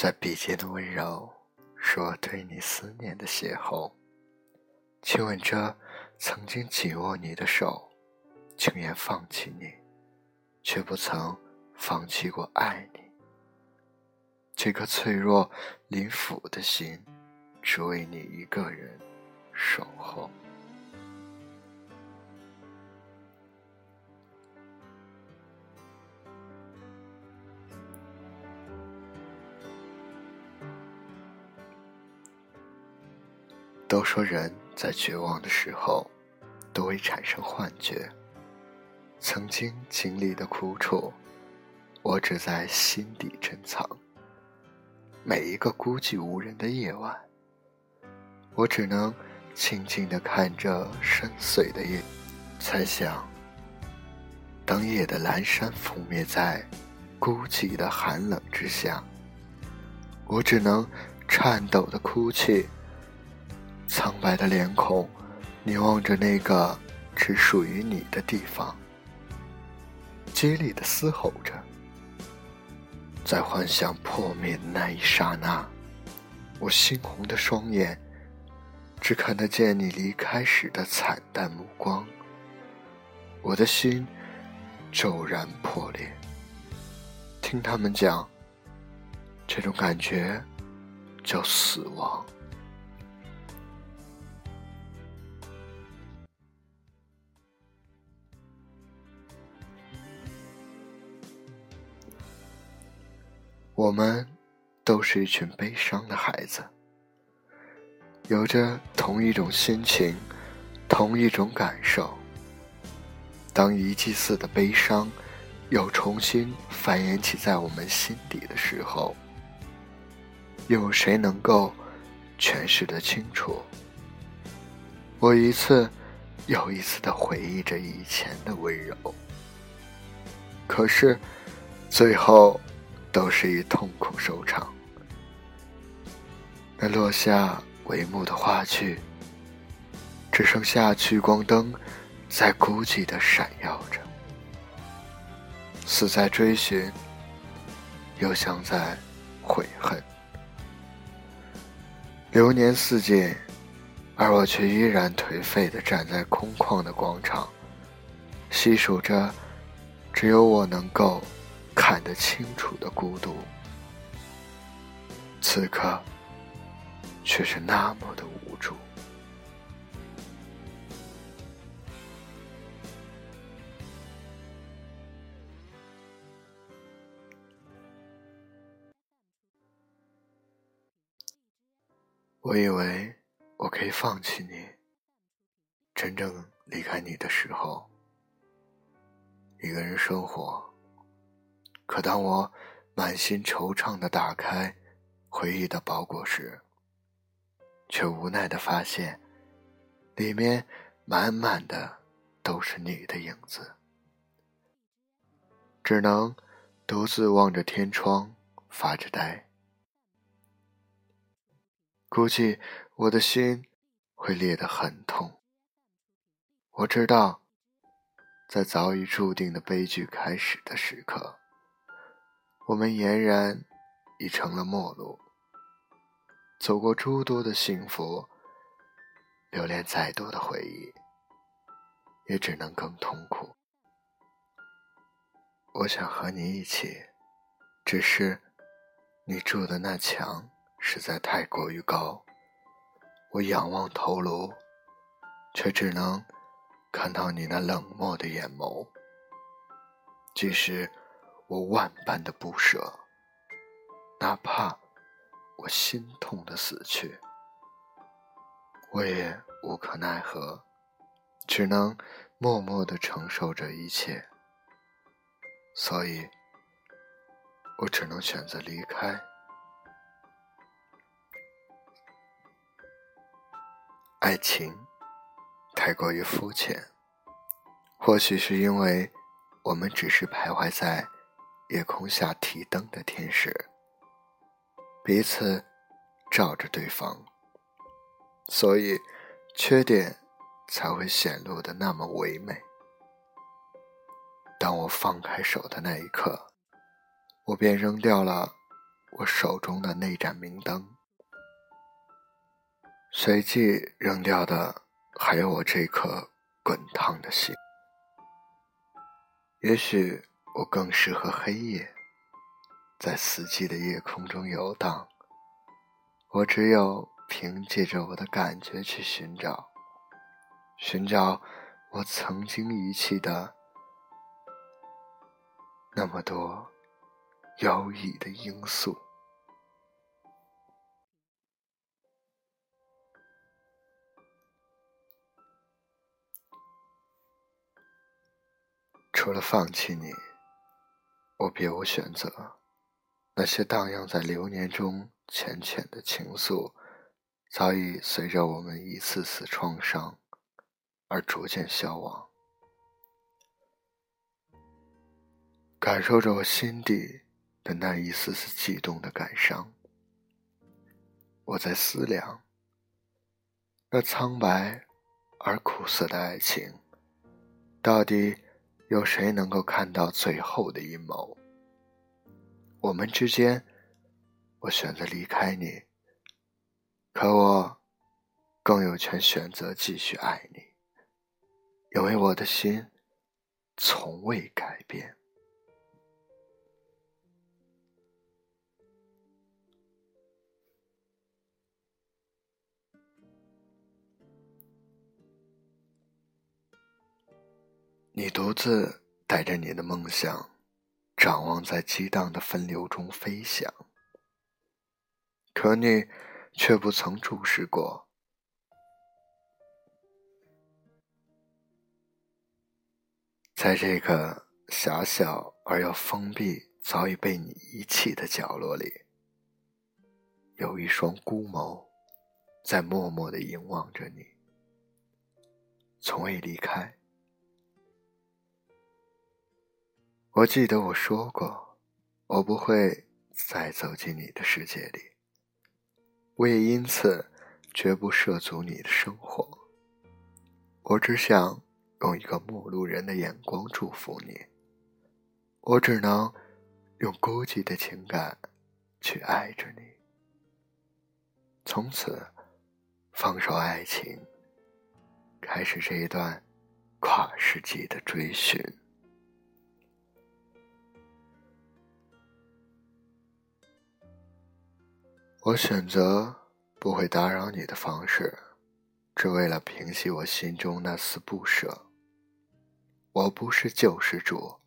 在笔尖的温柔，是我对你思念的邂逅。亲吻着曾经紧握你的手，情愿放弃你，却不曾放弃过爱你。这颗脆弱临腐的心，只为你一个人守候。都说人在绝望的时候，都会产生幻觉。曾经经历的苦楚，我只在心底珍藏。每一个孤寂无人的夜晚，我只能静静地看着深邃的夜，猜想：当夜的阑珊覆灭在孤寂的寒冷之下，我只能颤抖的哭泣。苍白的脸孔，凝望着那个只属于你的地方，竭力的嘶吼着。在幻想破灭的那一刹那，我猩红的双眼，只看得见你离开时的惨淡目光。我的心骤然破裂。听他们讲，这种感觉叫死亡。我们都是一群悲伤的孩子，有着同一种心情，同一种感受。当遗迹似的悲伤又重新繁衍起在我们心底的时候，有谁能够诠释得清楚？我一次又一次的回忆着以前的温柔，可是最后。都是以痛苦收场。那落下帷幕的话剧，只剩下聚光灯在孤寂的闪耀着。死在追寻，又像在悔恨。流年似锦，而我却依然颓废的站在空旷的广场，细数着，只有我能够。看得清楚的孤独，此刻却是那么的无助。我以为我可以放弃你，真正离开你的时候，一个人生活。可当我满心惆怅的打开回忆的包裹时，却无奈的发现，里面满满的都是你的影子，只能独自望着天窗发着呆。估计我的心会裂得很痛。我知道，在早已注定的悲剧开始的时刻。我们俨然已成了陌路，走过诸多的幸福，留恋再多的回忆，也只能更痛苦。我想和你一起，只是你筑的那墙实在太过于高，我仰望头颅，却只能看到你那冷漠的眼眸，即使。我万般的不舍，哪怕我心痛的死去，我也无可奈何，只能默默的承受着一切。所以，我只能选择离开。爱情太过于肤浅，或许是因为我们只是徘徊在。夜空下提灯的天使，彼此照着对方，所以缺点才会显露的那么唯美。当我放开手的那一刻，我便扔掉了我手中的那盏明灯，随即扔掉的还有我这颗滚烫的心。也许我更适合黑夜，在死寂的夜空中游荡。我只有凭借着我的感觉去寻找，寻找我曾经遗弃的那么多优异的因素。除了放弃你，我别无选择。那些荡漾在流年中浅浅的情愫，早已随着我们一次次创伤而逐渐消亡。感受着我心底的那一丝丝悸动的感伤，我在思量：那苍白而苦涩的爱情，到底？有谁能够看到最后的阴谋？我们之间，我选择离开你，可我更有权选择继续爱你，因为我的心从未改变。你独自带着你的梦想，展望在激荡的分流中飞翔，可你却不曾注视过，在这个狭小而又封闭、早已被你遗弃的角落里，有一双孤眸在默默的凝望着你，从未离开。我记得我说过，我不会再走进你的世界里，我也因此绝不涉足你的生活。我只想用一个陌路人的眼光祝福你，我只能用孤寂的情感去爱着你。从此，放手爱情，开始这一段跨世纪的追寻。我选择不会打扰你的方式，只为了平息我心中那丝不舍。我不是救世主，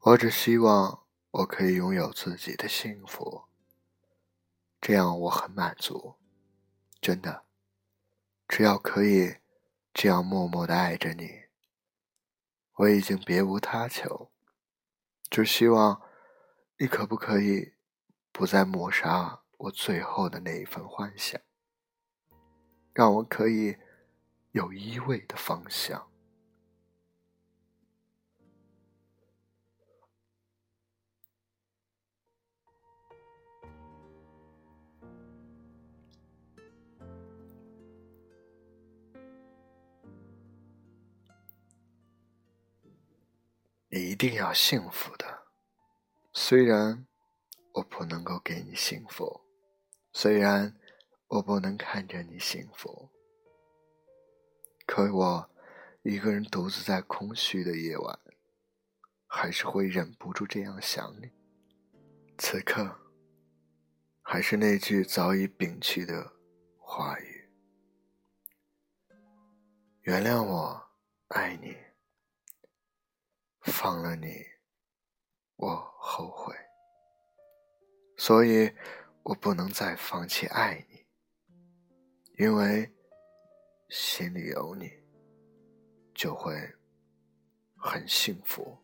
我只希望我可以拥有自己的幸福，这样我很满足。真的，只要可以这样默默的爱着你，我已经别无他求。只希望你可不可以不再抹杀。我最后的那一份幻想，让我可以有依偎的方向。你一定要幸福的，虽然我不能够给你幸福。虽然我不能看着你幸福，可我一个人独自在空虚的夜晚，还是会忍不住这样想你。此刻，还是那句早已摒弃的话语：原谅我爱你，放了你，我后悔。所以。我不能再放弃爱你，因为心里有你，就会很幸福。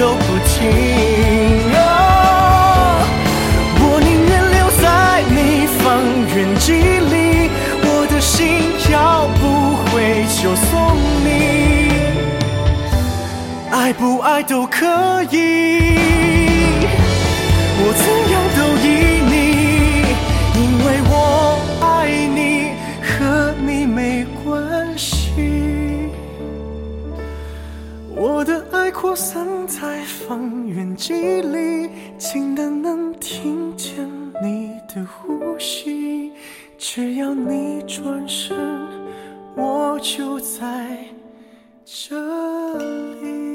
都不停！我宁愿留在你方圆几里，我的心要不回就送你。爱不爱都可以，我怎样都依扩散在方圆几里，近的能听见你的呼吸。只要你转身，我就在这里